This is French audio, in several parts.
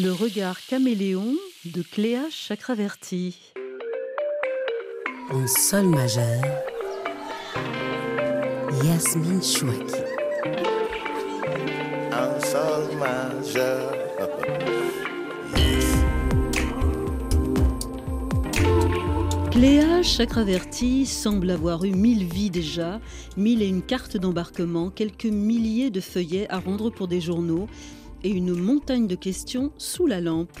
Le regard caméléon de Cléa Chakraverti. En sol majeur, Yasmine Chouaki. En sol majeur. Cléa Chakraverti semble avoir eu mille vies déjà, mille et une cartes d'embarquement, quelques milliers de feuillets à rendre pour des journaux et une montagne de questions sous la lampe.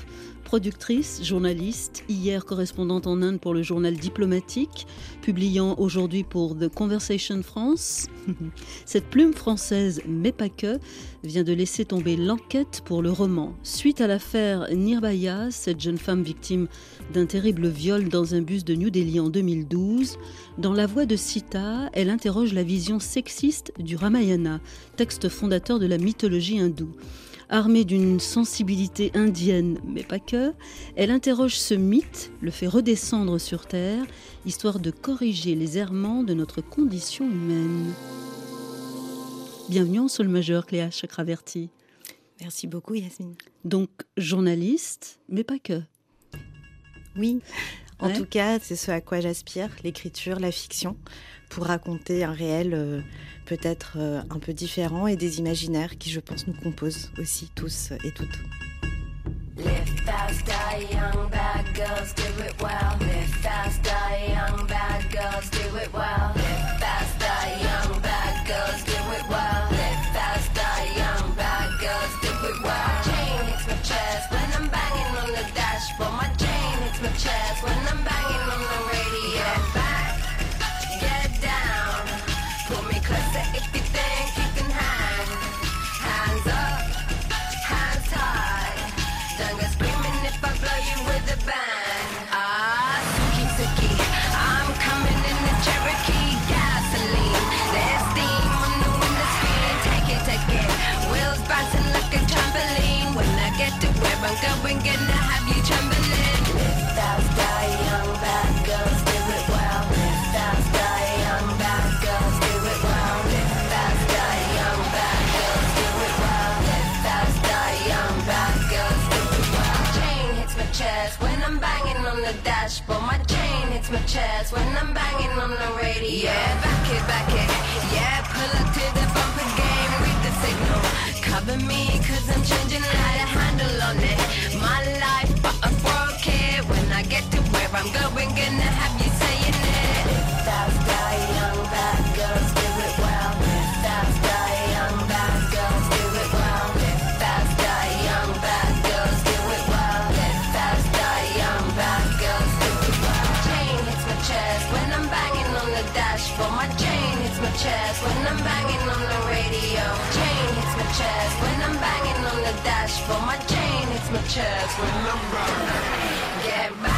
Productrice, journaliste, hier correspondante en Inde pour le journal diplomatique, publiant aujourd'hui pour The Conversation France. Cette plume française, mais pas que, vient de laisser tomber l'enquête pour le roman. Suite à l'affaire Nirbhaya, cette jeune femme victime d'un terrible viol dans un bus de New Delhi en 2012, dans La voix de Sita, elle interroge la vision sexiste du Ramayana, texte fondateur de la mythologie hindoue. Armée d'une sensibilité indienne, mais pas que, elle interroge ce mythe, le fait redescendre sur Terre, histoire de corriger les errements de notre condition humaine. Bienvenue en Sol Majeur, Cléa Chakraverti. Merci beaucoup, Yasmine. Donc, journaliste, mais pas que. Oui, en Ouais. tout cas, c'est ce à quoi j'aspire, l'écriture, la fiction, pour raconter un réel euh, peut-être euh, un peu différent et des imaginaires qui, je pense, nous composent aussi tous et toutes. Going, gonna have you trembling. Young, bad girls do it young, bad girls do it young, bad girls do it young, bad girls do it. Chain hits my chest when I'm banging on the dashboard. My chain hits my chest when I'm banging on the radio. Yeah, back it, back it. Yeah, pull up to the bumper game. Cover me, cause I'm changing light, a handle on it. My life, but I broke it. When I get to where I'm going, gonna have you saying it. Fast, die young, bad girls do it well. Fast, die young, bad girls do it well. Fast, die young, bad girls do it well. Fast, die young, bad girls do it well. Chain hits my chest when I'm banging on the dashboard. My chain hits my chest when I'm banging on the radio. Chain chest when I'm banging on the dash, dashboard. My chain hits my chest when I'm banging. Get back,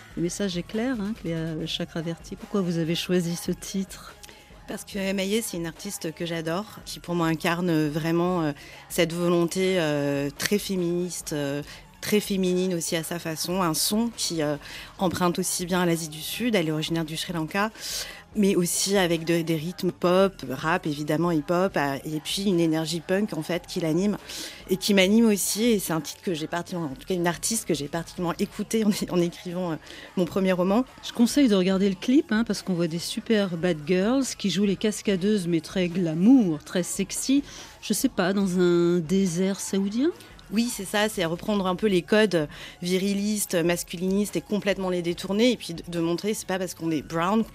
Le message est clair, hein, Cléa Chakraverti. Pourquoi vous avez choisi ce titre? Parce que Maïe, c'est une artiste que j'adore, qui pour moi incarne vraiment euh, cette volonté euh, très féministe, euh, très féminine aussi à sa façon, un son qui euh, emprunte aussi bien à l'Asie du Sud, elle est originaire du Sri Lanka, mais aussi avec de- des rythmes pop, rap évidemment hip-hop, et puis une énergie punk en fait qui l'anime et qui m'anime aussi. Et c'est un titre que j'ai particulièrement, en tout cas une artiste que j'ai particulièrement écouté en, en écrivant euh, mon premier roman. Je conseille de regarder le clip hein, parce qu'on voit des super bad girls qui jouent les cascadeuses mais très glamour, très sexy. Je sais pas, dans un désert saoudien? Oui, c'est ça, c'est reprendre un peu les codes virilistes, masculinistes et complètement les détourner et puis de, de montrer c'est pas parce qu'on est brown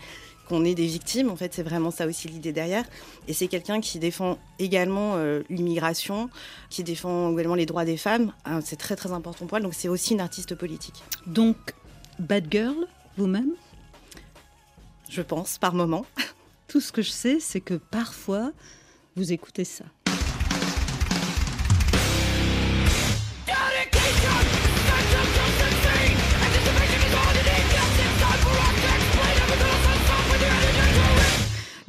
qu'on est des victimes. En fait, c'est vraiment ça aussi l'idée derrière. Et c'est quelqu'un qui défend également euh, l'immigration, qui défend également les droits des femmes. Ah, c'est très très important pour elle. Donc c'est aussi une artiste politique. Donc, Bad Girl, vous-même Je pense, par moment. Tout ce que je sais, c'est que parfois, vous écoutez ça.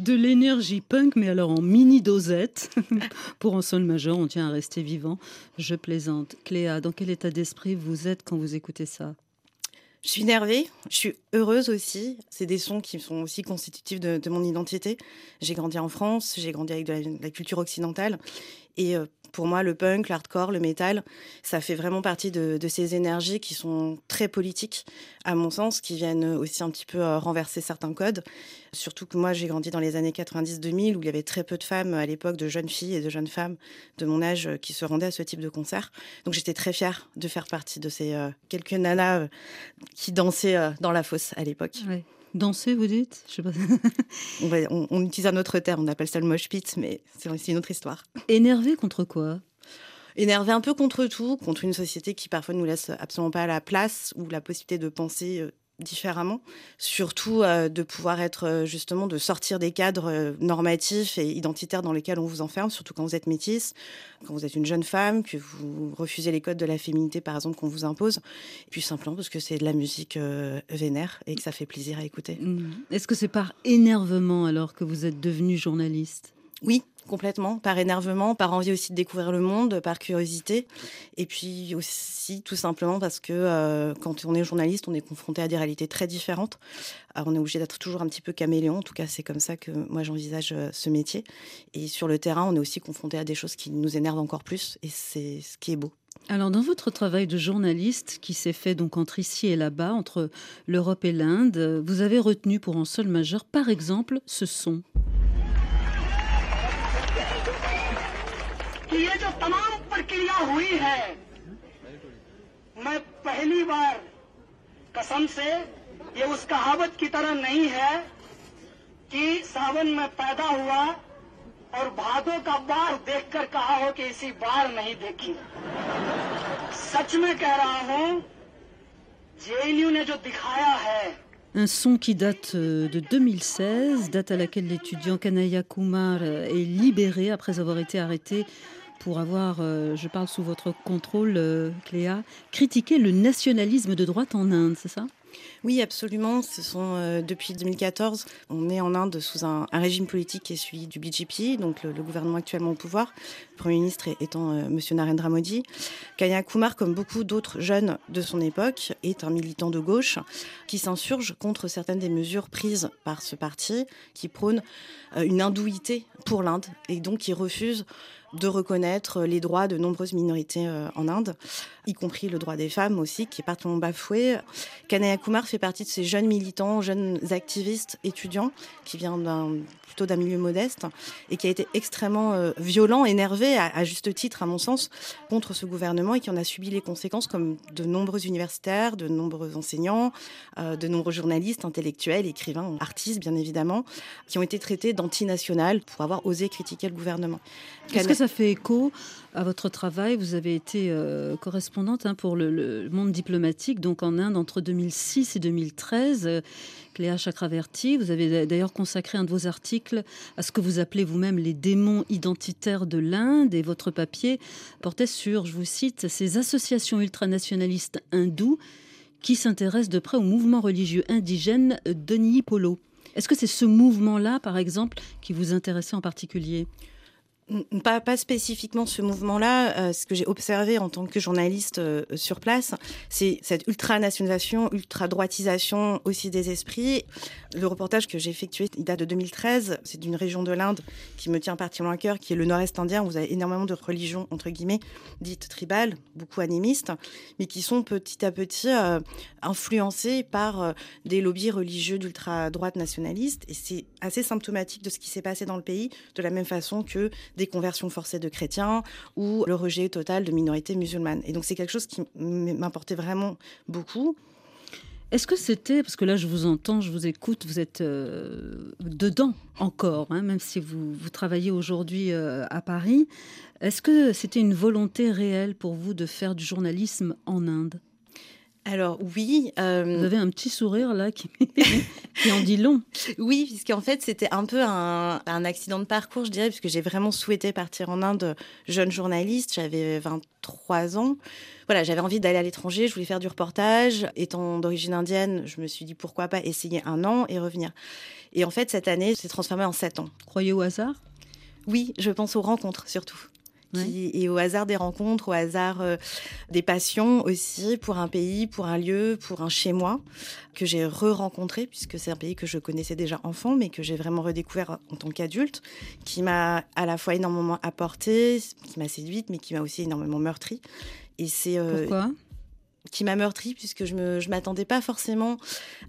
De l'énergie punk, mais alors en mini dosette. Pour un sol majeur, on tient à rester vivant. Je plaisante. Cléa, dans quel état d'esprit vous êtes quand vous écoutez ça? Je suis énervée, je suis heureuse aussi. C'est des sons qui sont aussi constitutifs de, mon identité. J'ai grandi en France, j'ai grandi avec de la, de la culture occidentale. Et euh, pour moi, le punk, l'hardcore, le métal, ça fait vraiment partie de, ces énergies qui sont très politiques, à mon sens, qui viennent aussi un petit peu euh, renverser certains codes. Surtout que moi, j'ai grandi dans les années 90-2000, où il y avait très peu de femmes à l'époque, de jeunes filles et de jeunes femmes de mon âge qui se rendaient à ce type de concert. Donc j'étais très fière de faire partie de ces euh, quelques nanas euh, qui dansaient euh, dans la fosse à l'époque. Ouais. Danser, vous dites? Je sais pas. on, va, on, on, utilise un autre terme, on appelle ça le mosh pit, mais c'est aussi une autre histoire. Énervé contre quoi? Énervé un peu contre tout, contre une société qui parfois nous laisse absolument pas la place ou la possibilité de penser euh, différemment, surtout euh, de pouvoir être euh, justement de sortir des cadres euh, normatifs et identitaires dans lesquels on vous enferme, surtout quand vous êtes métisse, quand vous êtes une jeune femme, que vous refusez les codes de la féminité par exemple qu'on vous impose, et puis simplement parce que c'est de la musique euh, vénère et que ça fait plaisir à écouter. Mmh. Est-ce que c'est par énervement alors que vous êtes devenue journaliste? Oui, complètement, par énervement, par envie aussi de découvrir le monde, par curiosité, et puis aussi tout simplement parce que euh, quand on est journaliste, on est confronté à des réalités très différentes. Alors on est obligé d'être toujours un petit peu caméléon, en tout cas c'est comme ça que moi j'envisage euh, ce métier. Et sur le terrain, on est aussi confronté à des choses qui nous énervent encore plus, et c'est ce qui est beau. Alors, dans votre travail de journaliste qui s'est fait donc entre ici et là-bas, entre l'Europe et l'Inde, vous avez retenu pour un sol majeur, par exemple, ce son. कि ये जो तमाम प्रक्रिया हुई है मैं पहली बार कसम से ये उस कहावत की तरह नहीं है कि सावन में पैदा हुआ और भादों का बार देखकर कहा हो कि इसी बार नहीं देखी। सच में कह रहा हूँ जेएनयू ने जो दिखाया है Un son qui date euh, de 2016, date à laquelle l'étudiant Kanaya Kumar euh, est libéré après avoir été arrêté pour avoir, euh, je parle sous votre contrôle, Cléa, critiqué le nationalisme de droite en Inde, c'est ça? Oui, absolument. Euh, depuis 2014, on est en Inde sous un, régime politique qui est celui du BJP, donc le, gouvernement actuellement au pouvoir, le premier ministre étant euh, Monsieur Narendra Modi. Kanya Kumar, comme beaucoup d'autres jeunes de son époque, est un militant de gauche qui s'insurge contre certaines des mesures prises par ce parti, qui prône euh, une hindouité pour l'Inde et donc qui refuse de reconnaître les droits de nombreuses minorités euh, en Inde, y compris le droit des femmes aussi, qui est particulièrement bafoué. Kanaya Kumar fait partie de ces jeunes militants, jeunes activistes, étudiants, qui vient plutôt d'un milieu modeste et qui a été extrêmement euh, violent, énervé, à, à, juste titre, à mon sens, contre ce gouvernement et qui en a subi les conséquences, comme de nombreux universitaires, de nombreux enseignants, euh, de nombreux journalistes, intellectuels, écrivains, artistes, bien évidemment, qui ont été traités d'antinational pour avoir osé critiquer le gouvernement. Est-ce que ça fait écho à votre travail Vous avez été euh, correspondante hein, pour le, monde diplomatique, donc en Inde entre 2006 et 2013. Euh, Cléa Chakraverti, vous avez d'ailleurs consacré un de vos articles à ce que vous appelez vous-même les démons identitaires de l'Inde et votre papier portait sur, je vous cite, ces associations ultranationalistes hindous qui s'intéressent de près au mouvement religieux indigène Denis Polo. Est-ce que c'est ce mouvement-là, par exemple, qui vous intéressait en particulier? Pas, spécifiquement ce mouvement-là. Euh, ce que j'ai observé en tant que journaliste euh, sur place, c'est cette ultra-nationalisation, ultra-droitisation aussi des esprits. Le reportage que j'ai effectué, il date de 2013. C'est d'une région de l'Inde qui me tient particulièrement à cœur, qui est le nord-est indien. Vous avez énormément de religions, entre guillemets, dites tribales, beaucoup animistes, mais qui sont petit à petit euh, influencées par euh, des lobbies religieux d'ultra-droite nationalistes. Et c'est assez symptomatique de ce qui s'est passé dans le pays, de la même façon que des conversions forcées de chrétiens ou le rejet total de minorités musulmanes. Et donc c'est quelque chose qui m'importait vraiment beaucoup. Est-ce que c'était, parce que là je vous entends, je vous écoute, vous êtes euh, dedans encore, hein, même si vous, travaillez aujourd'hui euh, à Paris, est-ce que c'était une volonté réelle pour vous de faire du journalisme en Inde? Alors oui, euh, Vous avez un petit sourire là qui, qui en dit long. oui, puisqu'en fait c'était un peu un, un accident de parcours, je dirais, puisque j'ai vraiment souhaité partir en Inde jeune journaliste. J'avais 23 ans. Voilà, j'avais envie d'aller à l'étranger, je voulais faire du reportage. Étant d'origine indienne, je me suis dit pourquoi pas essayer un an et revenir. Et en fait, cette année s'est transformée en sept ans. Croyez au hasard? Oui, je pense aux rencontres surtout. Qui- et au hasard des rencontres, au hasard euh, des passions aussi, pour un pays, pour un lieu, pour un chez-moi, que j'ai re-rencontré, puisque c'est un pays que je connaissais déjà enfant, mais que j'ai vraiment redécouvert en tant qu'adulte, qui m'a à la fois énormément apporté, qui m'a séduite, mais qui m'a aussi énormément meurtri. Et c'est euh, Pourquoi? qui m'a meurtri puisque je je m'attendais pas forcément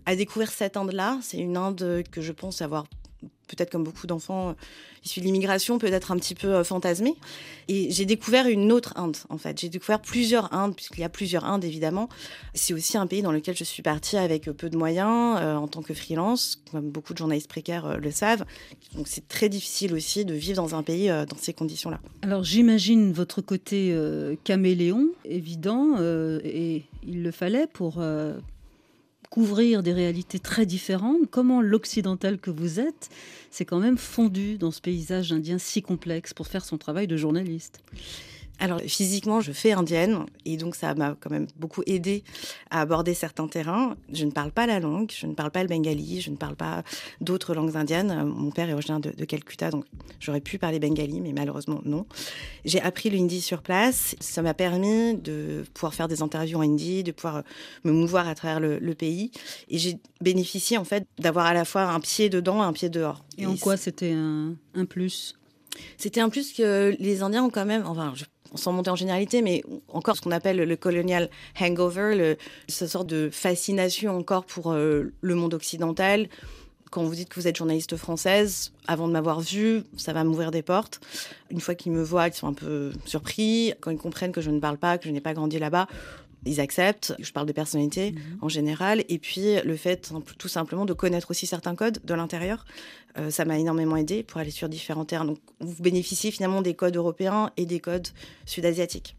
à découvrir cette Inde-là. C'est une Inde que je pense avoir peut-être comme beaucoup d'enfants euh, issus de l'immigration, peut-être un petit peu euh, fantasmée. Et j'ai découvert une autre Inde, en fait. J'ai découvert plusieurs Indes, puisqu'il y a plusieurs Indes, évidemment. C'est aussi un pays dans lequel je suis partie avec peu de moyens, euh, en tant que freelance, comme beaucoup de journalistes précaires euh, le savent. Donc c'est très difficile aussi de vivre dans un pays euh, dans ces conditions-là. Alors j'imagine votre côté euh, caméléon, évident, euh, et il le fallait pour euh, couvrir des réalités très différentes. Comment l'occidental que vous êtes s'est quand même fondu dans ce paysage indien si complexe pour faire son travail de journaliste? Alors physiquement, je fais indienne et donc ça m'a quand même beaucoup aidé à aborder certains terrains. Je ne parle pas la langue, je ne parle pas le bengali, je ne parle pas d'autres langues indiennes. Mon père est originaire de, de Calcutta, donc j'aurais pu parler bengali, mais malheureusement non. J'ai appris le hindi sur place. Ça m'a permis de pouvoir faire des interviews en hindi, de pouvoir euh, me mouvoir à travers le, le pays. Et j'ai bénéficié en fait d'avoir à la fois un pied dedans et un pied dehors. Et en quoi c'était un, un plus? C'était un plus que les Indiens ont quand même, enfin, je, sans monter en généralité, mais encore ce qu'on appelle le colonial hangover, le, cette sorte de fascination encore pour euh, le monde occidental. Quand vous dites que vous êtes journaliste française, avant de m'avoir vue, ça va m'ouvrir des portes. Une fois qu'ils me voient, ils sont un peu surpris. Quand ils comprennent que je ne parle pas, que je n'ai pas grandi là-bas, ils acceptent. Je parle de personnalité en général. Et puis, le fait tout simplement de connaître aussi certains codes de l'intérieur, euh, ça m'a énormément aidé pour aller sur différents terrains. Donc, vous bénéficiez finalement des codes européens et des codes sud-asiatiques.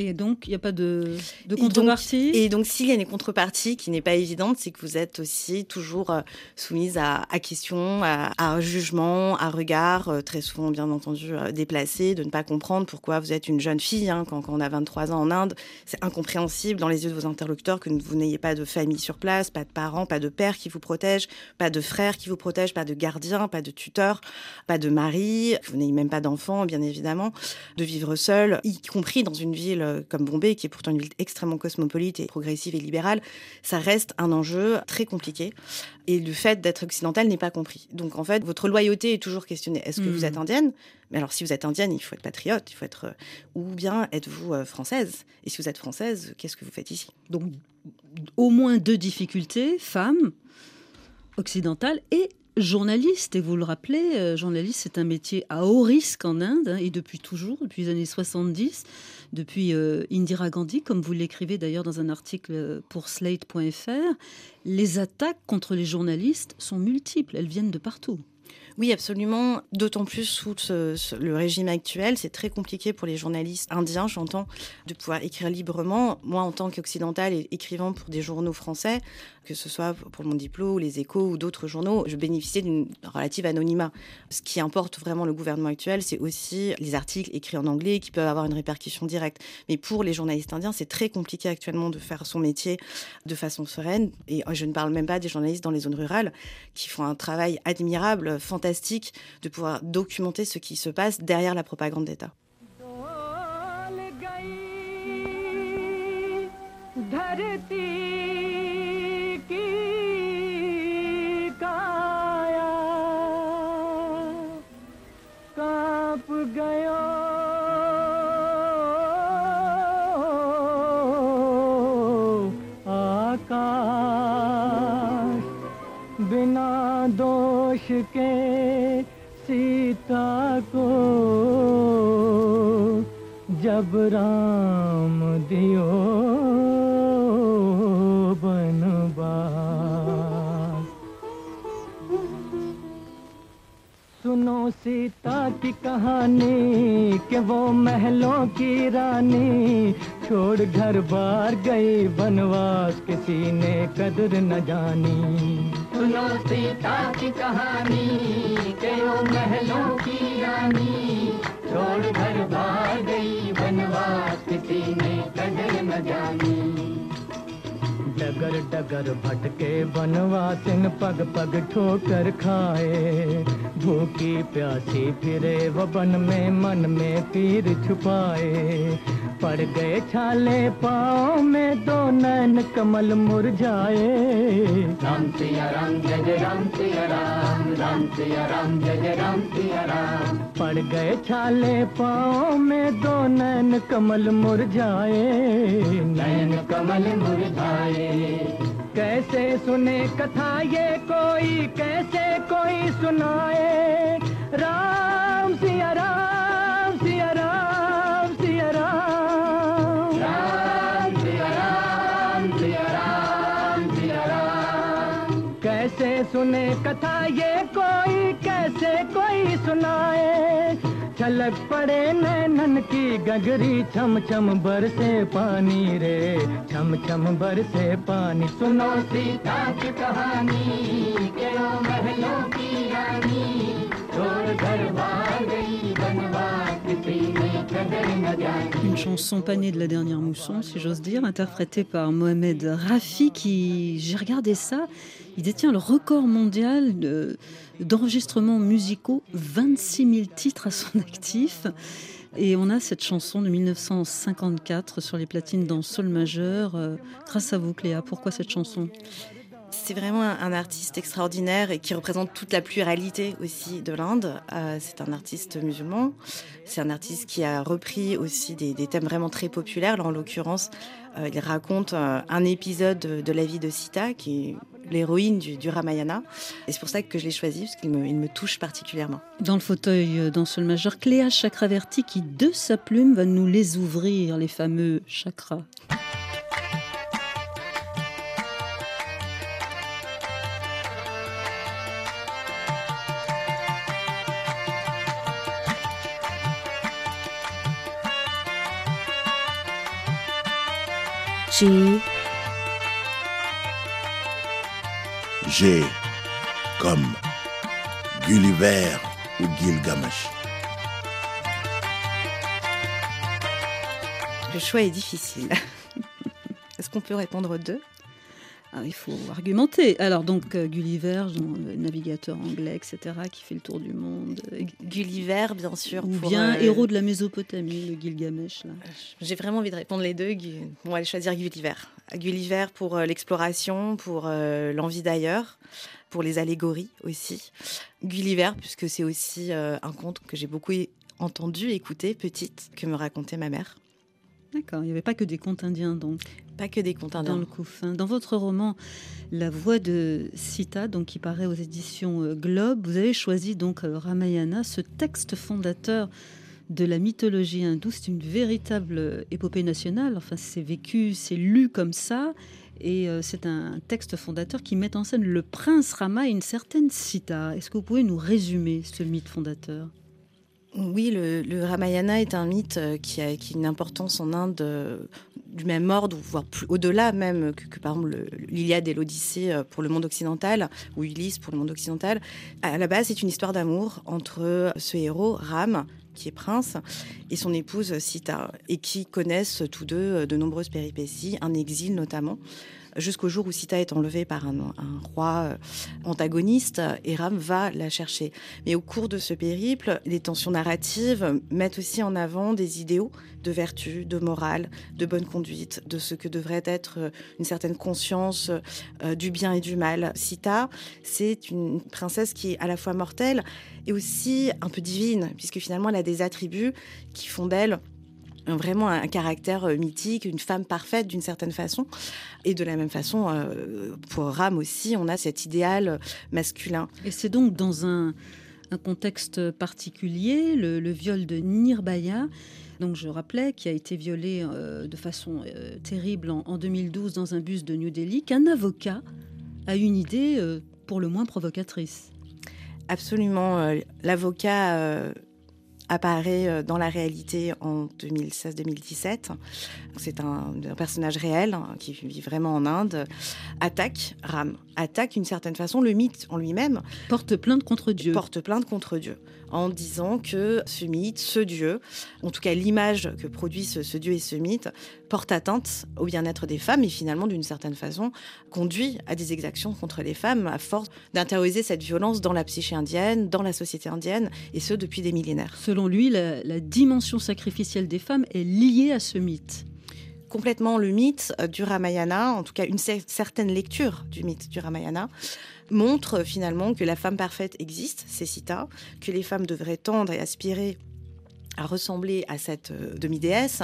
Et donc, il n'y a pas de, de Et donc- contrepartie? Et donc, s'il y a une contrepartie qui n'est pas évidente, c'est que vous êtes aussi toujours euh, soumise à, à questions, à, à jugement, à regard, euh, très souvent, bien entendu, euh, déplacé, de ne pas comprendre pourquoi vous êtes une jeune fille. hein, quand, quand on a 23 ans en Inde, c'est incompréhensible dans les yeux de vos interlocuteurs que vous n'ayez pas de famille sur place, pas de parents, pas de père qui vous protège, pas de frère qui vous protège, pas de gardien, pas de tuteur, pas de mari, que vous n'ayez même pas d'enfant, bien évidemment, de vivre seul, y compris dans une ville euh, comme Bombay, qui est pourtant une ville extrêmement cosmopolite et progressive et libérale, ça reste un enjeu très compliqué. Et le fait d'être occidental n'est pas compris. Donc en fait, votre loyauté est toujours questionnée. Est-ce que Mhm. vous êtes indienne? Mais alors si vous êtes indienne, il faut être patriote, il faut être... euh, Ou bien êtes-vous euh, française? Et si vous êtes française, qu'est-ce que vous faites ici? Donc, au moins deux difficultés, femme, occidentale et journaliste. Et vous le rappelez, euh, journaliste, c'est un métier à haut risque en Inde, hein, et depuis toujours, depuis les années 70, depuis euh, Indira Gandhi, comme vous l'écrivez d'ailleurs dans un article euh, pour slate.fr. Les attaques contre les journalistes sont multiples, elles viennent de partout. Oui, absolument. D'autant plus sous le régime actuel, c'est très compliqué pour les journalistes indiens, j'entends, de pouvoir écrire librement. Moi, en tant qu'occidental et écrivant pour des journaux français, que ce soit pour mon diplôme, les échos ou d'autres journaux, je bénéficiais d'une relative anonymat. Ce qui importe vraiment le gouvernement actuel, c'est aussi les articles écrits en anglais qui peuvent avoir une répercussion directe. Mais pour les journalistes indiens, c'est très compliqué actuellement de faire son métier de façon sereine. Et je ne parle même pas des journalistes dans les zones rurales qui font un travail admirable, fantastique, de pouvoir documenter ce qui se passe derrière la propagande d'État. डोल गई धरती गयो। आकाश बिना दोष के सीता को जब राम दियो सीता की कहानी के वो महलों की रानी छोड़ घर बार गई बनवास किसी ने कदर न जानी। सुनो सीता की कहानी के वो महलों की रानी छोड़ घर बार गई बनवास किसी ने कदर न जानी। डगर डगर भटके बनवा बनवासिन पग पग ठोकर खाए। भूखी प्यासी फिरे वो बन में मन में पीर छुपाए। पड़ गए छाले पाँव में दो नैन कमल मुरझाए। राम सिया राम जय जय राम सिया राम राम सिया राम जय जय राम सिया राम। पड़ गए छाले पाँव में दो नैन कमल मुरझाए। नैन कमल मुरझाए। कैसे सुने कथा ये कोई कैसे कोई सुनाए? राम सिया राम। छलक पड़े नैनन की गगरी छम छम बरसे पानी रे। छम छम बरसे पानी। सुनो सीता की कहानी महलों की रानी। छोड़ घर भाग गई बनवास। Une chanson panée de la dernière mousson, si j'ose dire, interprétée par Mohamed Rafi, qui, j'ai regardé ça, il détient le record mondial d'enregistrements musicaux, 26 000 titres à son actif. Et on a cette chanson de 1954 sur les platines dans Sol majeur. Euh, grâce à vous, Cléa, pourquoi cette chanson? C'est vraiment un, artiste extraordinaire et qui représente toute la pluralité aussi de l'Inde. Euh, c'est un artiste musulman. C'est un artiste qui a repris aussi des, thèmes vraiment très populaires. Là, en l'occurrence, euh, il raconte euh, un épisode de, la vie de Sita, qui est l'héroïne du, Ramayana. Et c'est pour ça que je l'ai choisi, parce qu'il me, touche particulièrement. Dans le fauteuil dans Sol majeur, Cléa Chakraverti, qui de sa plume va nous les ouvrir, les fameux chakras. G, G comme Gulliver ou Gilgamesh. Le choix est difficile. Est-ce qu'on peut répondre aux deux? Ah, il faut argumenter. Alors donc euh, Gulliver, navigateur anglais, etc., qui fait le tour du monde, euh, Gulliver, bien sûr. ou bien euh, héros de la Mésopotamie, le Gilgamesh. Là. J'ai vraiment envie de répondre les deux. On va aller choisir Gulliver. Gulliver pour l'exploration, pour l'envie d'ailleurs, pour les allégories aussi. Gulliver, puisque c'est aussi un conte que j'ai beaucoup entendu, écouté, petite, que me racontait ma mère. D'accord, il n'y avait pas que des contes indiens donc Pas que des contes dans indiens. le couffin. Dans votre roman La voix de Sita, donc qui paraît aux éditions euh, Globe, vous avez choisi donc euh, Ramayana, ce texte fondateur de la mythologie hindoue. C'est une véritable euh, épopée nationale. Enfin, c'est vécu, c'est lu comme ça. Et c'est un texte fondateur qui met en scène le prince Rama et une certaine Sita. Est-ce que vous pouvez nous résumer ce mythe fondateur? Oui, le, Ramayana est un mythe euh, qui a, une importance en Inde euh, du même ordre, voire plus au-delà même que, par exemple le- l'Iliade et l'Odyssée euh, pour le monde occidental, ou Ulysse pour le monde occidental. À la base, c'est une histoire d'amour entre ce héros, Ram, qui est prince, et son épouse Sita, et qui connaissent tous deux de nombreuses péripéties, un exil notamment, jusqu'au jour où Sita est enlevée par un, roi euh, antagoniste, et Ram va la chercher. Mais au cours de ce périple, les tensions narratives mettent aussi en avant des idéaux de vertu, de morale, de bonne conduite, de ce que devrait être euh, une certaine conscience euh, du bien et du mal. Sita, c'est une princesse qui est à la fois mortelle et aussi un peu divine, puisque finalement elle a des attributs qui font d'elle vraiment un caractère euh, mythique, une femme parfaite d'une certaine façon. Et de la même façon, euh, pour Ram aussi, on a cet idéal masculin. Et c'est donc dans un, un contexte particulier, le, le viol de Nirbaya, donc je rappelais, qui a été violé euh, de façon euh, terrible en, en 2012 dans un bus de New Delhi, qu'un avocat a une idée euh, pour le moins provocatrice. Absolument. euh, L'avocat euh, apparaît euh, dans la réalité en 2016-2017. C'est un, un personnage réel hein, qui vit vraiment en Inde. Attaque Ram, attaque d'une certaine façon le mythe en lui-même, Porte plainte contre Dieu. porte plainte contre Dieu en disant que ce mythe, ce Dieu, en tout cas l'image que produit ce, ce Dieu et ce mythe, porte atteinte au bien-être des femmes et finalement d'une certaine façon conduit à des exactions contre les femmes à force d'intérioriser cette violence dans la psyché indienne, dans la société indienne et ce depuis des millénaires. Selon lui, la, la dimension sacrificielle des femmes est liée à ce mythe. complètement le mythe du Ramayana, en tout cas une cer- certaine lecture du mythe du Ramayana, montre euh, finalement que la femme parfaite existe, c'est Sita, que les femmes devraient tendre et aspirer à ressembler à cette euh, demi-déesse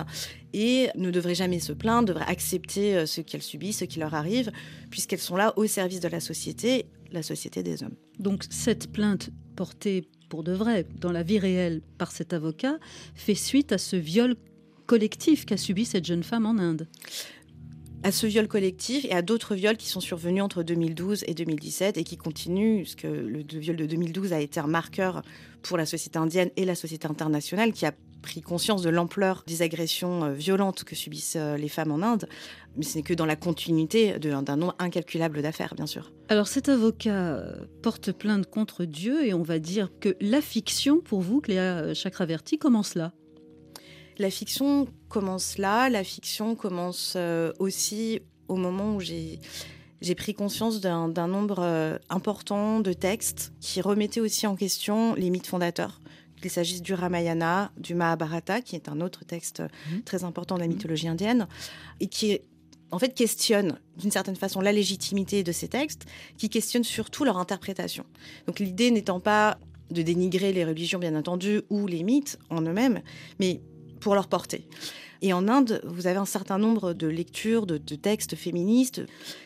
et ne devraient jamais se plaindre, devraient accepter euh, ce qu'elles subissent, ce qui leur arrive, puisqu'elles sont là au service de la société, la société des hommes. Donc cette plainte portée pour de vrai dans la vie réelle par cet avocat fait suite à ce viol collectif qu'a subi cette jeune femme en Inde. À ce viol collectif et à d'autres viols qui sont survenus entre 2012 et 2017 et qui continuent, puisque le viol de 2012 a été un marqueur pour la société indienne et la société internationale qui a pris conscience de l'ampleur des agressions euh, violentes que subissent euh, les femmes en Inde. Mais ce n'est que dans la continuité d'un nombre incalculable d'affaires, bien sûr. Alors cet avocat euh, porte plainte contre Dieu et on va dire que la fiction, pour vous, Cléa Chakraverti, commence là. La fiction commence là. La fiction commence euh, aussi au moment où j'ai j'ai pris conscience d'un nombre euh, important de textes qui remettaient aussi en question les mythes fondateurs. Qu'il s'agisse du Ramayana, du Mahabharata, qui est un autre texte Mhm. très important de la mythologie indienne, et qui en fait questionne d'une certaine façon la légitimité de ces textes, qui questionne surtout leur interprétation. Donc l'idée n'étant pas de dénigrer les religions, bien entendu, ou les mythes en eux-mêmes, mais pour leur portée. Et en Inde, vous avez un certain nombre de lectures, de, textes féministes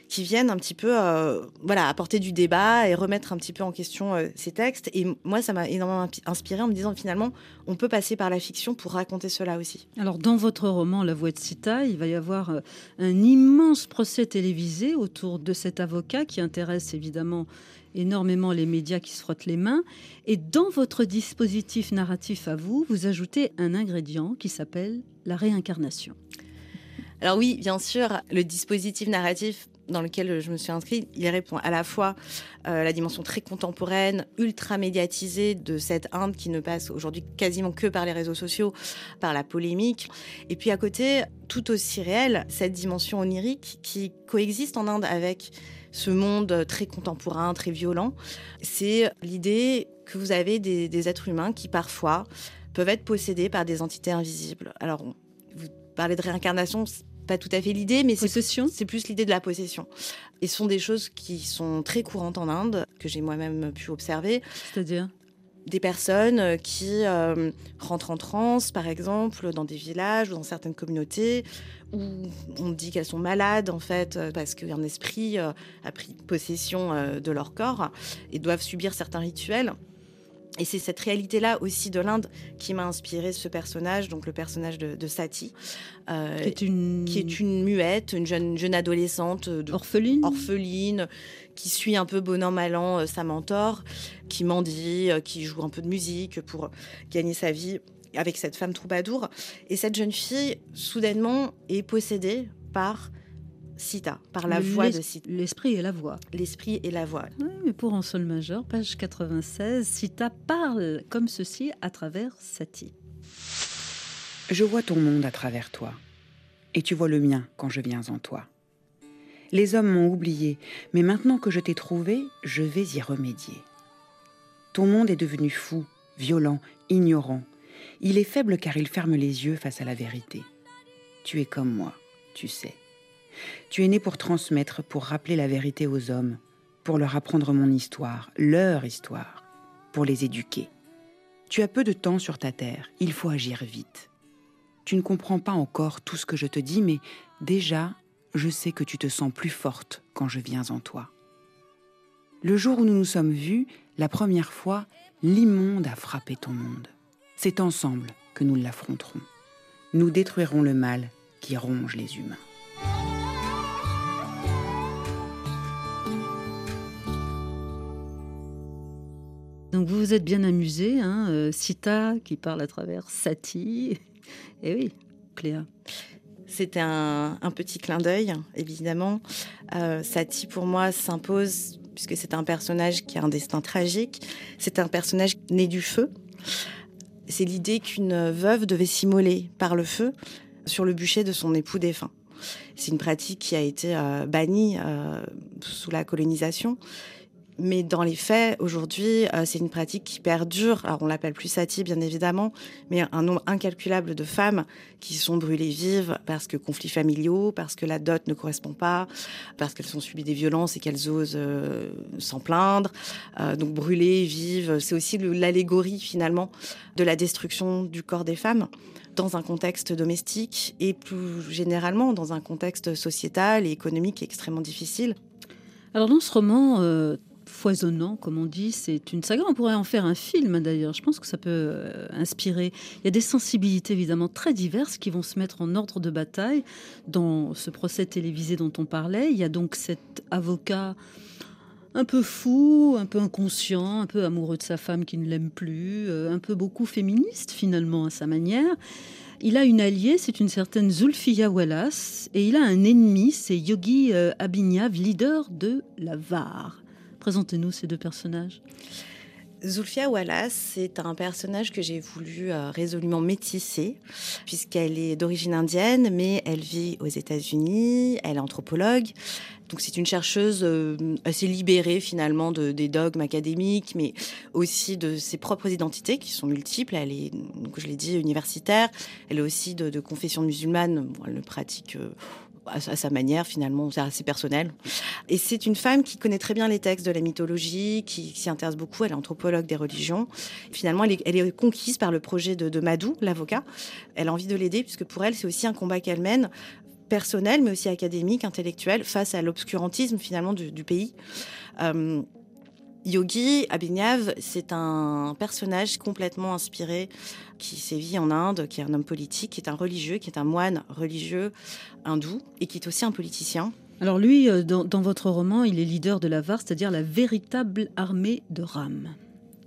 qui viennent un petit peu euh, voilà, apporter du débat et remettre un petit peu en question euh, ces textes. Et moi, ça m'a énormément inspiré en me disant finalement, on peut passer par la fiction pour raconter cela aussi. Alors dans votre roman La Voix de Sita, il va y avoir euh, un immense procès télévisé autour de cet avocat qui intéresse évidemment énormément les médias qui se frottent les mains. Et dans votre dispositif narratif à vous, vous ajoutez un ingrédient qui s'appelle la réincarnation. Alors oui, bien sûr, le dispositif narratif dans lequel je me suis inscrite, il répond à la fois euh, la dimension très contemporaine, ultra médiatisée de cette Inde qui ne passe aujourd'hui quasiment que par les réseaux sociaux, par la polémique, et puis à côté, tout aussi réel, cette dimension onirique qui coexiste en Inde avec ce monde très contemporain, très violent. C'est l'idée que vous avez des, des êtres humains qui parfois peuvent être possédés par des entités invisibles. Alors, on- vous parlez de réincarnation, c'est pas tout à fait l'idée, mais c'est plus l'idée de la possession. Et ce sont des choses qui sont très courantes en Inde, que j'ai moi-même pu observer. C'est-à-dire? Des personnes euh, qui euh, rentrent en transe, par exemple, dans des villages ou dans certaines communautés, où on dit qu'elles sont malades, en fait, euh, parce qu'un esprit euh, a pris possession euh, de leur corps et doivent subir certains rituels. Et c'est cette réalité-là aussi de l'Inde qui m'a inspiré ce personnage, donc le personnage de, de Sati, qui est une, qui est une muette, une jeune, jeune adolescente de- orpheline orpheline, qui suit un peu bon an, mal an sa mentor, qui mendie, euh, qui joue un peu de musique pour gagner sa vie avec cette femme troubadour. Et cette jeune fille, soudainement, est possédée par Sita, par la voix de Sita, L'esprit et la voix. l'esprit et la voix. Oui, mais pour en sol majeur, page 96, Sita parle comme ceci à travers Sati. Je vois ton monde à travers toi, et tu vois le mien quand je viens en toi. Les hommes m'ont oublié, mais maintenant que je t'ai trouvé, je vais y remédier. Ton monde est devenu fou, violent, ignorant. Il est faible car il ferme les yeux face à la vérité. Tu es comme moi, tu sais. Tu es né pour transmettre, pour rappeler la vérité aux hommes, pour leur apprendre mon histoire, leur histoire, pour les éduquer. Tu as peu de temps sur ta terre, il faut agir vite. Tu ne comprends pas encore tout ce que je te dis, mais déjà, je sais que tu te sens plus forte quand je viens en toi. Le jour où nous nous sommes vus, la première fois, l'immonde a frappé ton monde. C'est ensemble que nous l'affronterons. Nous détruirons le mal qui ronge les humains. Donc vous vous êtes bien amusé, hein, euh, Sita qui parle à travers Sati. Et oui, Cléa. C'était un, un petit clin d'œil, évidemment. Euh, Satie, pour moi, s'impose puisque c'est un personnage qui a un destin tragique. C'est un personnage né du feu. C'est l'idée qu'une veuve devait s'immoler par le feu sur le bûcher de son époux défunt. C'est une pratique qui a été euh, bannie euh, sous la colonisation. Mais dans les faits, aujourd'hui, euh, c'est une pratique qui perdure. Alors, on l'appelle plus sati, bien évidemment, mais un nombre incalculable de femmes qui sont brûlées vives parce que conflits familiaux, parce que la dot ne correspond pas, parce qu'elles ont subi des violences et qu'elles osent euh, s'en plaindre. Euh, donc, brûlées vives, c'est aussi l'allégorie, finalement, de la destruction du corps des femmes dans un contexte domestique et plus généralement dans un contexte sociétal et économique extrêmement difficile. Alors dans ce roman foisonnant, comme on dit, c'est une saga. On pourrait en faire un film d'ailleurs. Je pense que ça peut euh, inspirer. Il y a des sensibilités évidemment très diverses qui vont se mettre en ordre de bataille dans ce procès télévisé dont on parlait. Il y a donc cet avocat un peu fou, un peu inconscient, un peu amoureux de sa femme qui ne l'aime plus, euh, un peu beaucoup féministe finalement à sa manière. Il a une alliée, c'est une certaine Zulfiya Wallace, et il a un ennemi, c'est Yogi euh, Abhinav, leader de la VAR. Présentez-nous ces deux personnages. Zulfia Wallace, c'est un personnage que j'ai voulu euh, résolument métisser, puisqu'elle est d'origine indienne, mais elle vit aux États-Unis, elle est anthropologue. Donc c'est une chercheuse euh, assez libérée finalement de, des dogmes académiques, mais aussi de ses propres identités qui sont multiples. Elle est, donc je l'ai dit, universitaire. Elle est aussi de, de confession musulmane. Bon, elle le pratique euh, à, sa manière finalement, c'est assez personnel. Et c'est une femme qui connaît très bien les textes de la mythologie, qui, s'y intéresse beaucoup. Elle est anthropologue des religions. Finalement, elle est, conquise par le projet de, Madou, l'avocat. Elle a envie de l'aider puisque pour elle, c'est aussi un combat qu'elle mène personnel, mais aussi académique, intellectuel, face à l'obscurantisme finalement du, du pays. Euh, Yogi Abhinav, c'est un personnage complètement inspiré qui sévit en Inde, qui est un homme politique, qui est un religieux, qui est un moine religieux hindou et qui est aussi un politicien. Alors lui, euh, dans, votre roman, il est leader de la VAR, c'est-à-dire la véritable armée de Ram.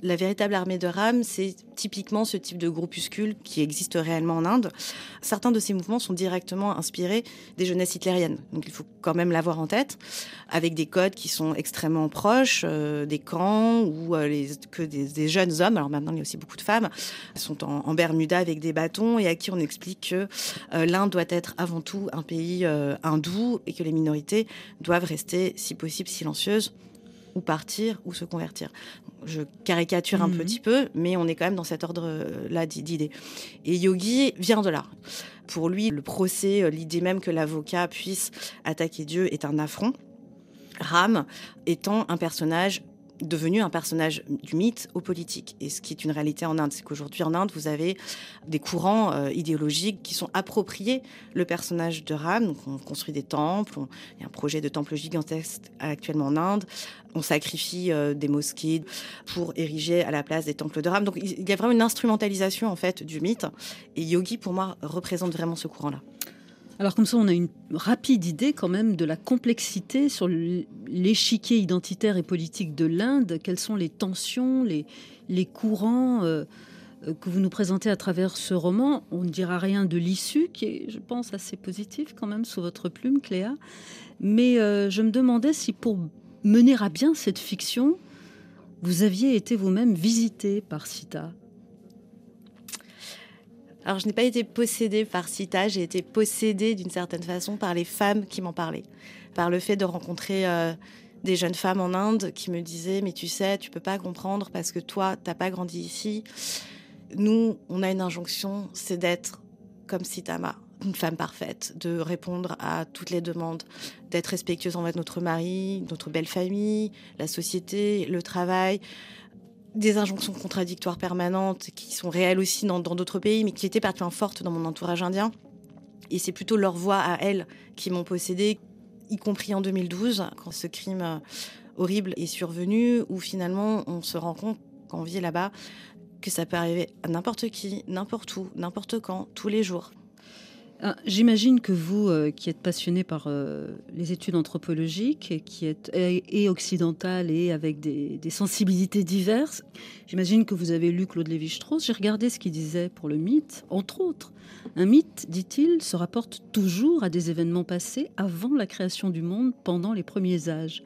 La véritable armée de Ram, c'est typiquement ce type de groupuscule qui existe réellement en Inde. Certains de ces mouvements sont directement inspirés des jeunesses hitlériennes, donc il faut quand même l'avoir en tête, avec des codes qui sont extrêmement proches, euh, des camps où euh, les, que des, jeunes hommes, alors maintenant il y a aussi beaucoup de femmes, sont en, Bermuda avec des bâtons et à qui on explique que euh, l'Inde doit être avant tout un pays hindou et que les minorités doivent rester, si possible, silencieuses ou partir ou se convertir. Je caricature un Mhm. petit peu, mais on est quand même dans cet ordre-là d'idées. Et Yogi vient de là. Pour lui, le procès, euh, l'idée même que l'avocat puisse attaquer Dieu est un affront. Ram étant un personnage devenu un personnage du mythe au politique. Et ce qui est une réalité en Inde, c'est qu'aujourd'hui en Inde, vous avez des courants euh, idéologiques qui sont appropriés le personnage de Ram. Donc on construit des temples, on- il y a un projet de temple gigantesque actuellement en Inde. On sacrifie euh, des mosquées pour ériger à la place des temples de Ram. Donc il y a vraiment une instrumentalisation en fait du mythe. Et Yogi, pour moi, représente vraiment ce courant-là. Alors comme ça, on a une rapide idée quand même de la complexité sur l'échiquier identitaire et politique de l'Inde. Quelles sont les tensions, les, courants euh, euh, que vous nous présentez à travers ce roman? On ne dira rien de l'issue, qui est, je pense, assez positif quand même sous votre plume, Cléa. Mais euh, je me demandais si pour mener à bien cette fiction, vous aviez été vous-même visité par Sita. Alors, je n'ai pas été possédée par Sita, j'ai été possédée d'une certaine façon par les femmes qui m'en parlaient. Par le fait de rencontrer euh, des jeunes femmes en Inde qui me disaient Mais tu sais, tu peux pas comprendre parce que toi, t'as pas grandi ici. Nous, on a une injonction, c'est d'être comme Sitama, une femme parfaite, de répondre à toutes les demandes, d'être respectueuse envers notre mari, notre belle famille, la société, le travail des injonctions contradictoires permanentes qui sont réelles aussi dans d'autres pays, mais qui étaient particulièrement fortes dans mon entourage indien. Et c'est plutôt leur voix à elles qui m'ont possédée, y compris en 2012, quand ce crime euh, horrible est survenu, où finalement on se rend compte quand on vit là-bas que ça peut arriver à n'importe qui, n'importe où, n'importe quand, tous les jours. Ah, J'imagine que vous, euh, qui êtes passionné par euh, les études anthropologiques et qui êtes et, et et avec des sensibilités diverses, j'imagine que vous avez lu Claude Lévi-Strauss. J'ai regardé ce qu'il disait pour le mythe, entre autres. Un mythe, dit-il, se rapporte toujours à des événements passés avant la création du monde, pendant les premiers âges.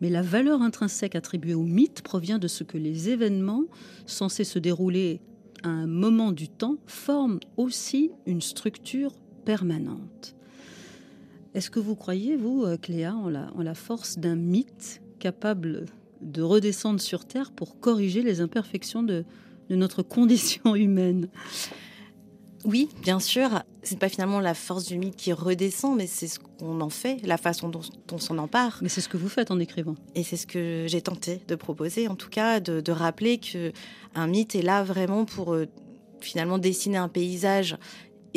Mais la valeur intrinsèque attribuée au mythe provient de ce que les événements censés se dérouler à un moment du temps forment aussi une structure permanente. Est-ce que vous croyez, vous, euh, Cléa, en la, en la force d'un mythe capable de redescendre sur Terre pour corriger les imperfections de, de notre condition humaine? Oui, bien sûr. C'est pas finalement la force du mythe qui redescend, mais c'est ce qu'on en fait, la façon dont, dont on s'en empare. Mais c'est ce que vous faites en écrivant. Et c'est ce que j'ai tenté de proposer, en tout cas, de, de rappeler que un mythe est là vraiment pour euh, finalement dessiner un paysage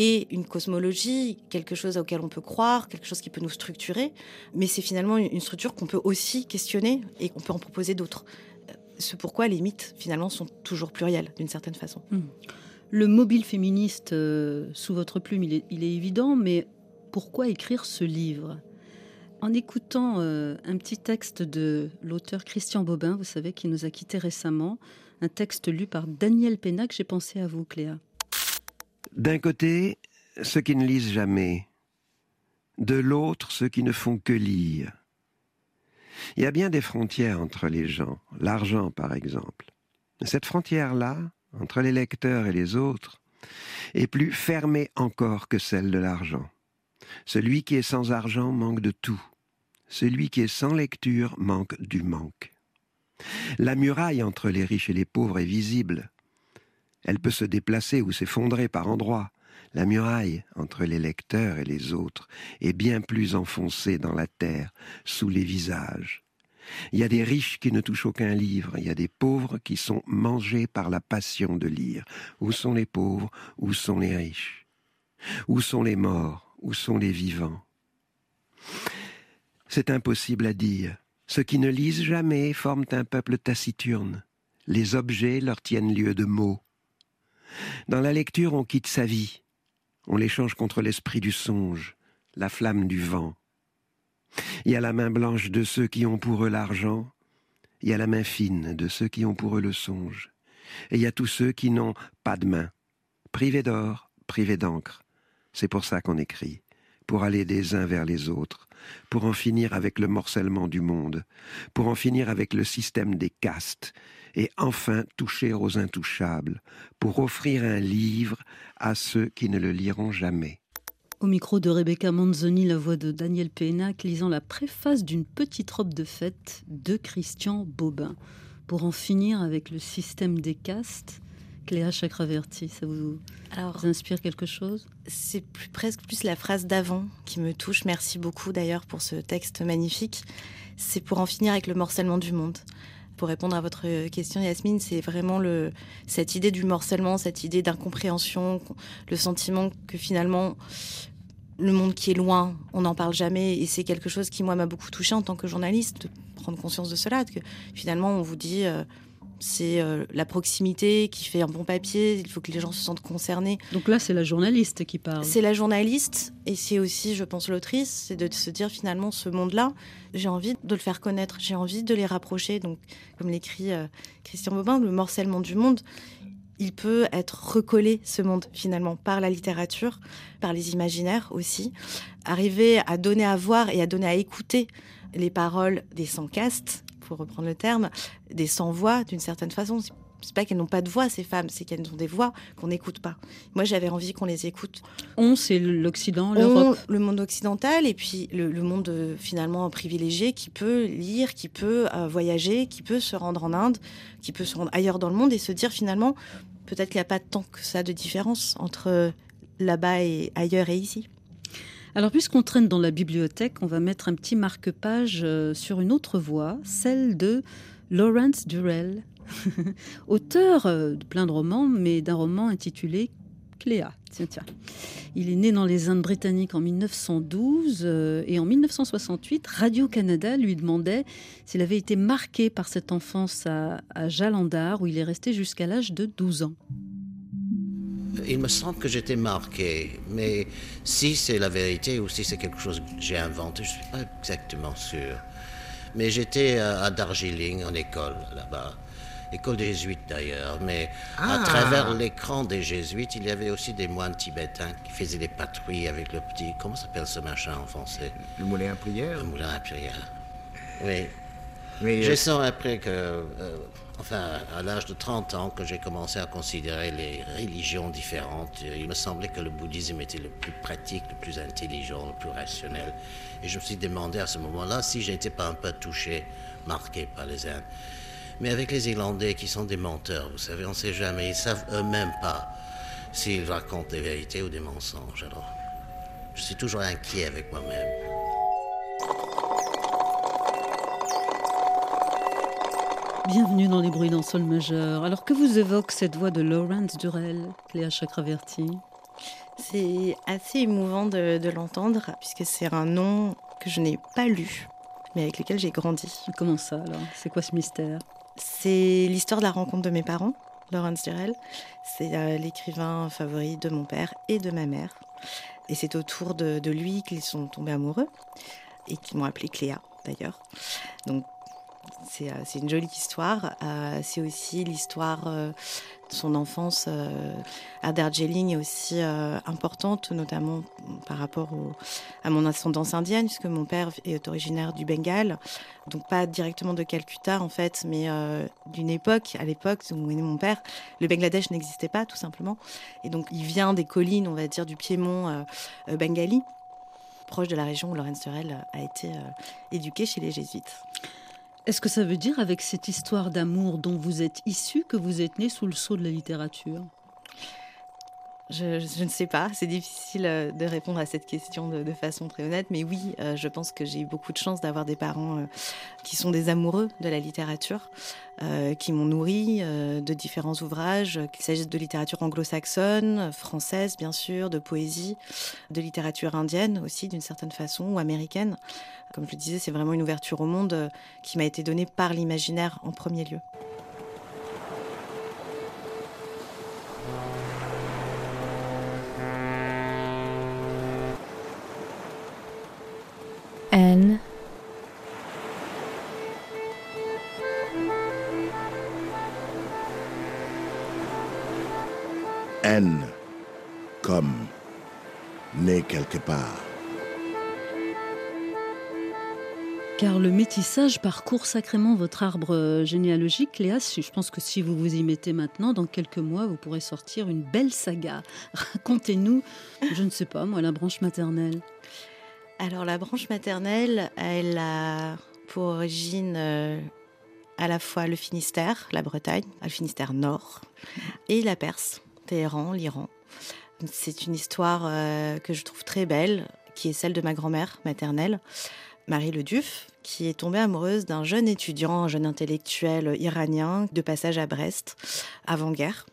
et une cosmologie, quelque chose auquel on peut croire, quelque chose qui peut nous structurer. Mais c'est finalement une structure qu'on peut aussi questionner et qu'on peut en proposer d'autres. Euh, C'est pourquoi les mythes, finalement, sont toujours pluriels, d'une certaine façon. Le mobile féministe euh, sous votre plume, il est, il est évident, mais pourquoi écrire ce livre? En écoutant euh, un petit texte de l'auteur Christian Bobin, vous savez, qui nous a quittés récemment, un texte lu par Daniel Pénac, j'ai pensé à vous, Cléa. D'un côté, ceux qui ne lisent jamais, de l'autre, ceux qui ne font que lire. Il y a bien des frontières entre les gens, l'argent par exemple. Cette frontière-là, entre les lecteurs et les autres, est plus fermée encore que celle de l'argent. Celui qui est sans argent manque de tout. Celui qui est sans lecture manque du manque. La muraille entre les riches et les pauvres est visible. Elle peut se déplacer ou s'effondrer par endroits. La muraille entre les lecteurs et les autres est bien plus enfoncée dans la terre, sous les visages. Il y a des riches qui ne touchent aucun livre, il y a des pauvres qui sont mangés par la passion de lire. Où sont les pauvres Où sont les riches? Où sont les morts Où sont les vivants? C'est impossible à dire. Ceux qui ne lisent jamais forment un peuple taciturne. Les objets leur tiennent lieu de mots. Dans la lecture, on quitte sa vie. On l'échange contre l'esprit du songe, la flamme du vent. Il y a la main blanche de ceux qui ont pour eux l'argent, il y a la main fine de ceux qui ont pour eux le songe, et il y a tous ceux qui n'ont pas de main, privés d'or, privés d'encre. C'est pour ça qu'on écrit, pour aller des uns vers les autres, pour en finir avec le morcellement du monde, pour en finir avec le système des castes, et enfin toucher aux intouchables, pour offrir un livre à ceux qui ne le liront jamais. Au micro de Rebecca Manzoni, la voix de Daniel Pénac, lisant la préface d'une petite robe de fête de Christian Bobin. Pour en finir avec le système des castes, Cléa Chakraverti, ça vous, Alors, vous inspire quelque chose? c'est plus, presque plus la phrase d'avant qui me touche. Merci beaucoup d'ailleurs pour ce texte magnifique. C'est pour en finir avec le morcellement du monde. Pour répondre à votre question, Yasmine, c'est vraiment le, cette idée du morcellement, cette idée d'incompréhension, le sentiment que finalement, le monde qui est loin, on n'en parle jamais. Et c'est quelque chose qui, moi, m'a beaucoup touché en tant que journaliste, de prendre conscience de cela, que finalement, on vous dit, euh, c'est euh, la proximité qui fait un bon papier, il faut que les gens se sentent concernés. Donc là, c'est la journaliste qui parle. C'est la journaliste et c'est aussi, je pense, l'autrice, c'est de se dire finalement ce monde-là, j'ai envie de le faire connaître, j'ai envie de les rapprocher. Donc, comme l'écrit euh, Christian Bobin, le morcellement du monde, il peut être recollé, ce monde, finalement, par la littérature, par les imaginaires aussi. Arriver à donner à voir et à donner à écouter les paroles des sans-castes, pour reprendre le terme, des sans-voix, d'une certaine façon. C'est pas qu'elles n'ont pas de voix, ces femmes, c'est qu'elles ont des voix qu'on n'écoute pas. Moi, j'avais envie qu'on les écoute. On, c'est l'Occident, l'Europe. le monde occidental et puis le, le monde euh, finalement privilégié qui peut lire, qui peut euh, voyager, qui peut se rendre en Inde, qui peut se rendre ailleurs dans le monde et se dire finalement peut-être qu'il n'y a pas tant que ça de différence entre euh, là-bas et ailleurs et ici. Alors, puisqu'on traîne dans la bibliothèque, on va mettre un petit marque-page euh, sur une autre voie, celle de Lawrence Durrell, auteur euh, de plein de romans, mais d'un roman intitulé Cléa. Tiens, tiens. Il est né dans les Indes britanniques en 1912 euh, et en 1968, Radio-Canada lui demandait s'il avait été marqué par cette enfance à, à Jalandhar où il est resté jusqu'à l'âge de 12 ans. Il me semble que j'étais marqué, mais si c'est la vérité ou si c'est quelque chose que j'ai inventé, je ne suis pas exactement sûr. Mais j'étais à, à Darjeeling en école là-bas, école des jésuites d'ailleurs, mais à Ah. travers l'écran des jésuites, il y avait aussi des moines tibétains qui faisaient des patrouilles avec le petit, comment s'appelle ce machin en français? Le moulin à prière Le moulin à prière. Oui. Mais, Je euh, sens après que, euh, enfin, à l'âge de 30 ans, que j'ai commencé à considérer les religions différentes. Il me semblait que le bouddhisme était le plus pratique, le plus intelligent, le plus rationnel. Et je me suis demandé à ce moment-là si j'étais pas un peu touché, marqué par les Indes. Mais avec les Irlandais qui sont des menteurs, vous savez, on ne sait jamais, ils savent eux-mêmes pas s'ils racontent des vérités ou des mensonges. Alors, je suis toujours inquiet avec moi-même. Bienvenue dans les bruits d'un sol majeur. Alors que vous évoque cette voix de Lawrence Durrell, Cléa Chakraverti C'est assez émouvant de, de l'entendre, puisque c'est un nom que je n'ai pas lu, mais avec lequel j'ai grandi. Comment ça alors? C'est quoi ce mystère? C'est l'histoire de la rencontre de mes parents, Lawrence Durrell. C'est euh, l'écrivain favori de mon père et de ma mère. Et c'est autour de, de lui qu'ils sont tombés amoureux et qu'ils m'ont appelé Cléa d'ailleurs. Donc c'est euh, c'est une jolie histoire. Euh, c'est aussi l'histoire euh, de son enfance à Darjeeling aussi importante, notamment par rapport à mon ascendance indienne, puisque mon père est originaire du Bengale, donc pas directement de Calcutta en fait, mais d'une époque, à l'époque où est né mon père, le Bangladesh n'existait pas tout simplement, et donc il vient des collines, on va dire, du Piémont bengali, proche de la région où Laurence Turel a été euh, éduqué chez les jésuites. Est-ce que ça veut dire, avec cette histoire d'amour dont vous êtes issu, que vous êtes né sous le sceau de la littérature? Je, ne sais pas, c'est difficile euh, de répondre à cette question de, façon très honnête, mais oui, euh, je pense que j'ai eu beaucoup de chance d'avoir des parents euh, qui sont des amoureux de la littérature, qui m'ont nourri de différents ouvrages, qu'il s'agisse de littérature anglo-saxonne, française bien sûr, de poésie, de littérature indienne aussi d'une certaine façon, ou américaine. Comme je le disais, c'est vraiment une ouverture au monde qui m'a été donnée par l'imaginaire en premier lieu. Comme né quelque part. Car le métissage parcourt sacrément votre arbre généalogique, Léa. Je pense que si vous vous y mettez maintenant, dans quelques mois, vous pourrez sortir une belle saga. Racontez-nous, je ne sais pas, moi, la branche maternelle. Alors la branche maternelle, elle a pour origine euh, à la fois le Finistère, la Bretagne, le Finistère Nord, et la Perse, Téhéran, l'Iran. C'est une histoire euh, que je trouve très belle, qui est celle de ma grand-mère maternelle, Marie Le Duf, qui est tombée amoureuse d'un jeune étudiant, un jeune intellectuel iranien de passage à Brest, avant-guerre.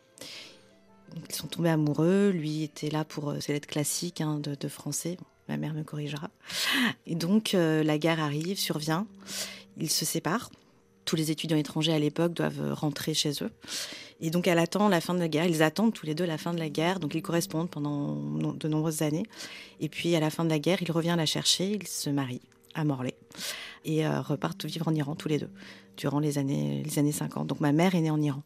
Ils sont tombés amoureux. Lui était là pour euh, ses lettres classiques hein, de, français. Ma mère me corrigera. Et donc, euh, la guerre arrive, survient. Ils se séparent. Tous les étudiants étrangers à l'époque doivent euh, rentrer chez eux. Et donc, elle attend la fin de la guerre. Ils attendent tous les deux la fin de la guerre. Donc, ils correspondent pendant de nombreuses années. Et puis, à la fin de la guerre, il revient la chercher. Ils se marient à Morlaix et euh, repartent vivre en Iran tous les deux durant les années, les années 50. Donc, ma mère est née en Iran.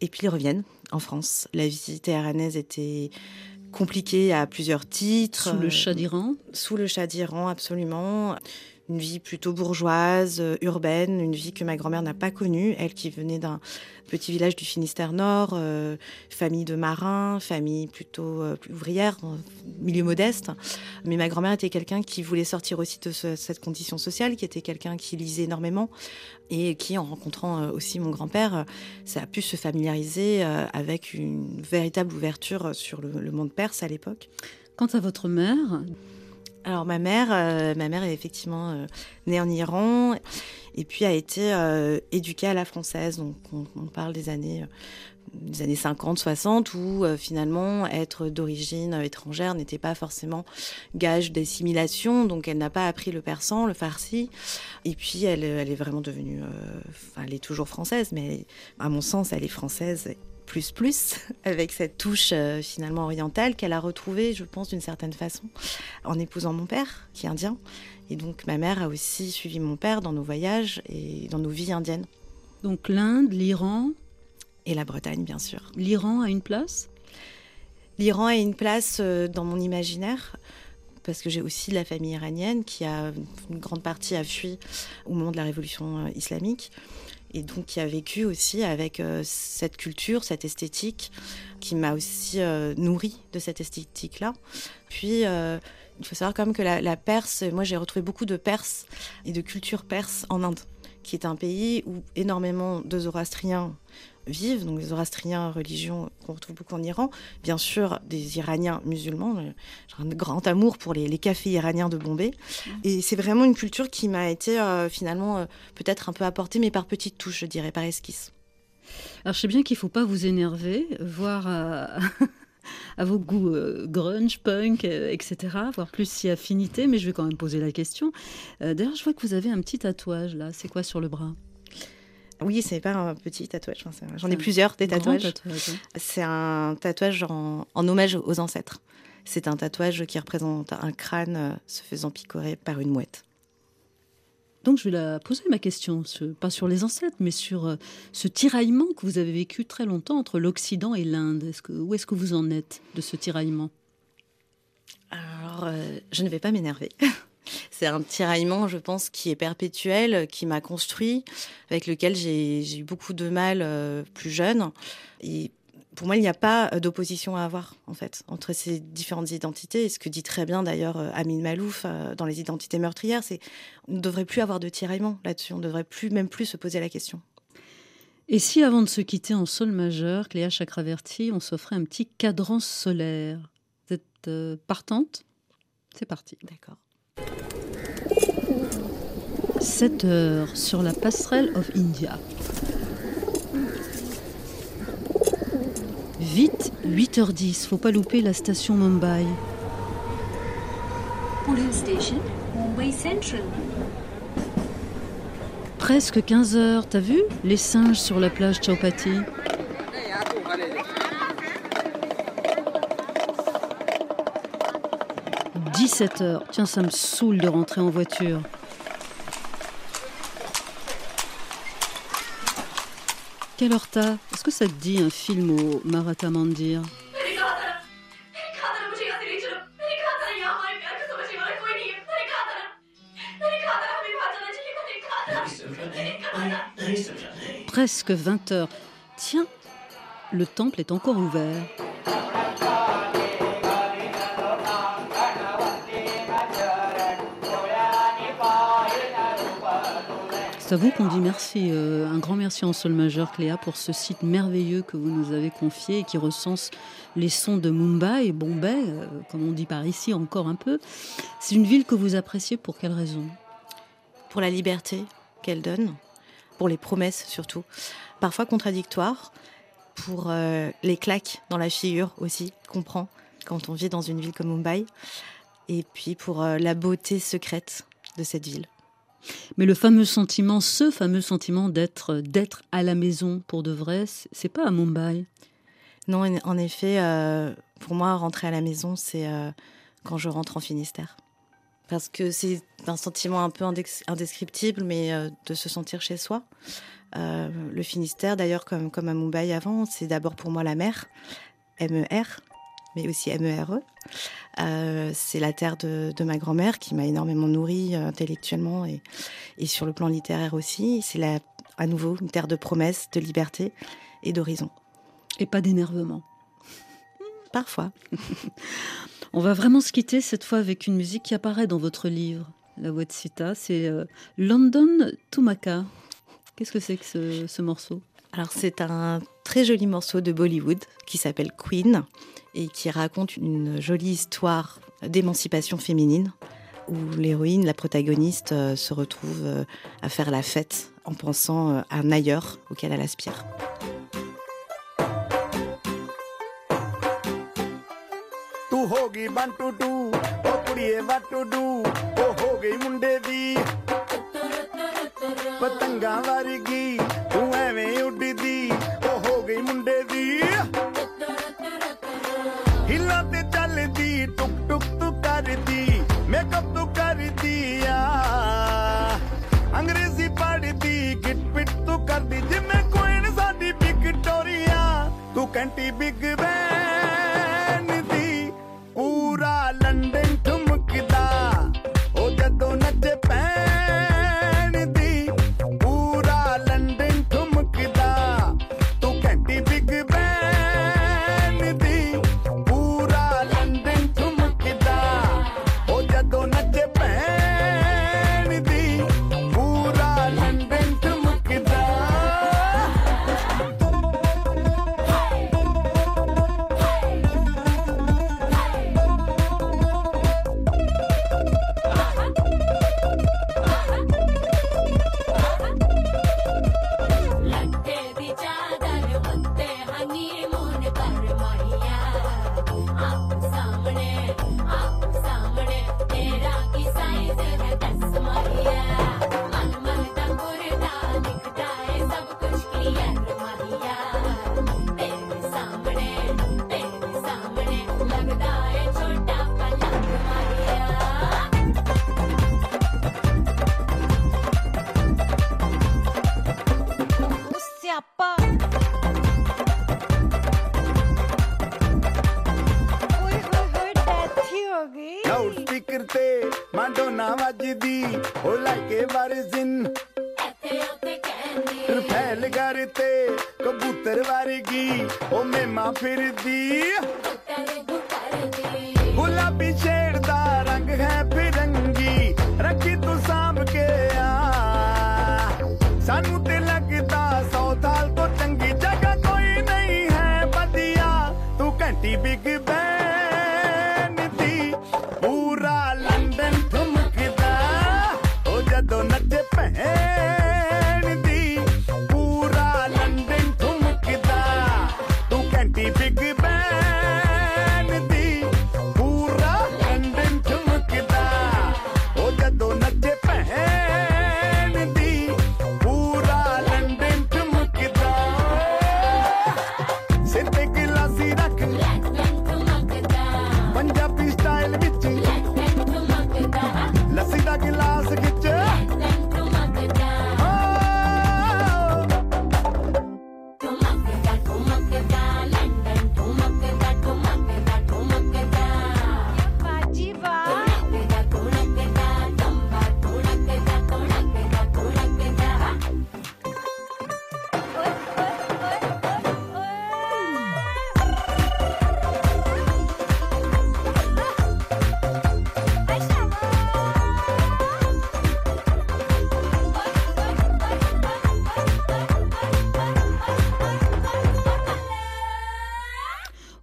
Et puis, ils reviennent en France. La vie téhérannaise était compliquée à plusieurs titres. Sous le chat d'Iran? Sous le chat d'Iran, absolument. Une vie plutôt bourgeoise, euh, urbaine, une vie que ma grand-mère n'a pas connue. Elle qui venait d'un petit village du Finistère Nord, euh, famille de marins, famille plutôt euh, ouvrière, milieu modeste. Mais ma grand-mère était quelqu'un qui voulait sortir aussi de ce- cette condition sociale, qui était quelqu'un qui lisait énormément et qui, en rencontrant aussi mon grand-père, ça a pu se familiariser avec une véritable ouverture sur le, le monde perse à l'époque. Quant à votre mère, alors ma mère, euh, ma mère est effectivement euh, née en Iran et puis a été euh, éduquée à la française. Donc on, parle des années, des années 50, 60 où finalement être d'origine étrangère n'était pas forcément gage d'assimilation. Donc elle n'a pas appris le persan, le farsi. Et puis elle, elle est vraiment devenue, elle est toujours française, mais à mon sens elle est française plus plus, avec cette touche euh, finalement orientale qu'elle a retrouvée, je pense, d'une certaine façon, en épousant mon père, qui est indien. Et donc ma mère a aussi suivi mon père dans nos voyages et dans nos vies indiennes. Donc l'Inde, l'Iran Et la Bretagne, bien sûr. L'Iran a une place? L'Iran a une place euh, dans mon imaginaire parce que j'ai aussi de la famille iranienne qui a une grande partie a fui au moment de la révolution euh, islamique et donc qui a vécu aussi avec euh, cette culture, cette esthétique qui m'a aussi euh, nourrie de cette esthétique-là. Puis euh, il faut savoir quand même que la, Perse, moi j'ai retrouvé beaucoup de Perses et de culture perse en Inde, qui est un pays où énormément de zoroastriens vivent, donc les zoroastriens, religion qu'on retrouve beaucoup en Iran, bien sûr des Iraniens musulmans, euh, j'ai un grand amour pour les, les cafés iraniens de Bombay, et c'est vraiment une culture qui m'a été euh, finalement euh, peut-être un peu apportée, mais par petites touches, je dirais, par esquisse. Alors je sais bien qu'il ne faut pas vous énerver, voir à, à vos goûts euh, grunge, punk, euh, etc., voir plus si affinité, mais je vais quand même poser la question. Euh, D'ailleurs, je vois que vous avez un petit tatouage là, c'est quoi sur le bras? Oui, c'est pas un petit tatouage, enfin, j'en ai plusieurs des tatouages. tatouage. C'est un tatouage en, en hommage aux ancêtres. C'est un tatouage qui représente un crâne euh, se faisant picorer par une mouette. Donc je vais la poser ma question, pas sur les ancêtres, mais sur euh, ce tiraillement que vous avez vécu très longtemps entre l'Occident et l'Inde. Que, où est-ce que vous en êtes de ce tiraillement? Alors, euh, je ne vais pas m'énerver. C'est un tiraillement, je pense, qui est perpétuel, qui m'a construit, avec lequel j'ai eu beaucoup de mal euh, plus jeune. Et pour moi, il n'y a pas d'opposition à avoir, en fait, entre ces différentes identités. Et ce que dit très bien d'ailleurs euh, Amin Malouf euh, dans Les identités meurtrières, c'est on ne devrait plus avoir de tiraillement là-dessus. On ne devrait plus, même plus se poser la question. Et si avant de se quitter en sol majeur, Cléa Chakraverti, on s'offrait un petit cadran solaire? Vous êtes euh, partante? C'est parti. D'accord. 7 heures sur la passerelle of India. Vite, 8h10, faut pas louper la station Mumbai. Police station, Mumbai Central. Presque 15 heures, t'as vu? Les singes sur la plage Chowpatty. « 17h. Tiens, ça me saoule de rentrer en voiture. Quelle heure t'as? Est-ce que ça te dit un film au Maratha Mandir? Presque 20 heures. Tiens, le temple est encore ouvert. C'est à vous qu'on dit merci, euh, un grand merci en sol majeur Cléa pour ce site merveilleux que vous nous avez confié et qui recense les sons de Mumbai et Bombay, euh, comme on dit par ici encore un peu. C'est une ville que vous appréciez pour quelle raison? Pour la liberté qu'elle donne, pour les promesses surtout, parfois contradictoires, pour euh, les claques dans la figure aussi qu'on prend quand on vit dans une ville comme Mumbai, et puis pour la beauté secrète de cette ville. Mais le fameux sentiment, ce fameux sentiment d'être d'être à la maison pour de vrai, c'est pas à Mumbai. Non, en- effet, euh, pour moi, rentrer à la maison, c'est euh, quand je rentre en Finistère. Parce que c'est un sentiment un peu indescriptible, mais euh, de se sentir chez soi. Le Finistère, d'ailleurs, comme, comme à Mumbai avant, c'est d'abord pour moi la mer, M-E-R, mais aussi M-E-R-E. Euh, c'est la terre de, de ma grand-mère qui m'a énormément nourrie euh, intellectuellement et, et sur le plan littéraire aussi. C'est la- à nouveau une terre de promesses, de liberté et d'horizon. Et pas d'énervement. Parfois. On va vraiment se quitter cette fois avec une musique qui apparaît dans votre livre, La Voix de Sita. C'est euh, London Tumaka. Qu'est-ce que c'est que ce, ce morceau? Alors c'est un très joli morceau de Bollywood qui s'appelle Queen et qui raconte une jolie histoire d'émancipation féminine où l'héroïne, la protagoniste, euh, se retrouve euh, à faire la fête en pensant euh, à un ailleurs auquel elle aspire. ਤੂੰ ਹੋ ਗਈ one two to ਉਹ ਕੁੜੀਏ ਵਟ to do ਉਹ ਹੋ ਗਈ ਮੁੰਡੇ ਦੀ ਪਤੰਗਾਂ ਵਰਗੀ ਤੂੰ ਐਵੇਂ ਉੱਡਦੀ ਉਹ ਹੋ ਗਈ ਮੁੰਡੇ ਦੀ ਹਿੱਲਾਂ ਤੇ ਚੱਲਦੀ ਟੁਕ ਟੁਕ ਤੂੰ ਕਰਦੀ ਮੇਕਅਪ ਤੂੰ ਕਰਦੀ ਆ ਅੰਗਰੇਜ਼ੀ ਪੜ੍ਹਦੀ ਗਿਟ ਪਿਟ ਤੂੰ ਕਰਦੀ ਜਿਵੇਂ ਕੁਈਨ ਸਾਡੀ ਵਿਕਟੋਰੀਆ ਤੂੰ ਕੰਟੀ big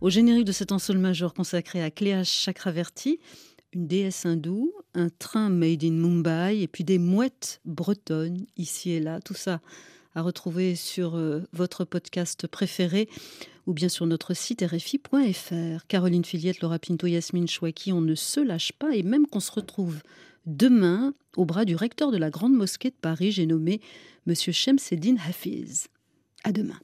Au générique de cet ensemble majeur consacré à Cléa Chakraverti, une déesse hindoue, un train made in Mumbai et puis des mouettes bretonnes ici et là. Tout ça à retrouver sur euh, votre podcast préféré ou bien sur notre site rfi.fr. Caroline Filiette, Laura Pinto, Yasmine Chouaki, on ne se lâche pas et même qu'on se retrouve demain au bras du recteur de la Grande Mosquée de Paris, j'ai nommé Monsieur Shemseddin Hafiz. À demain.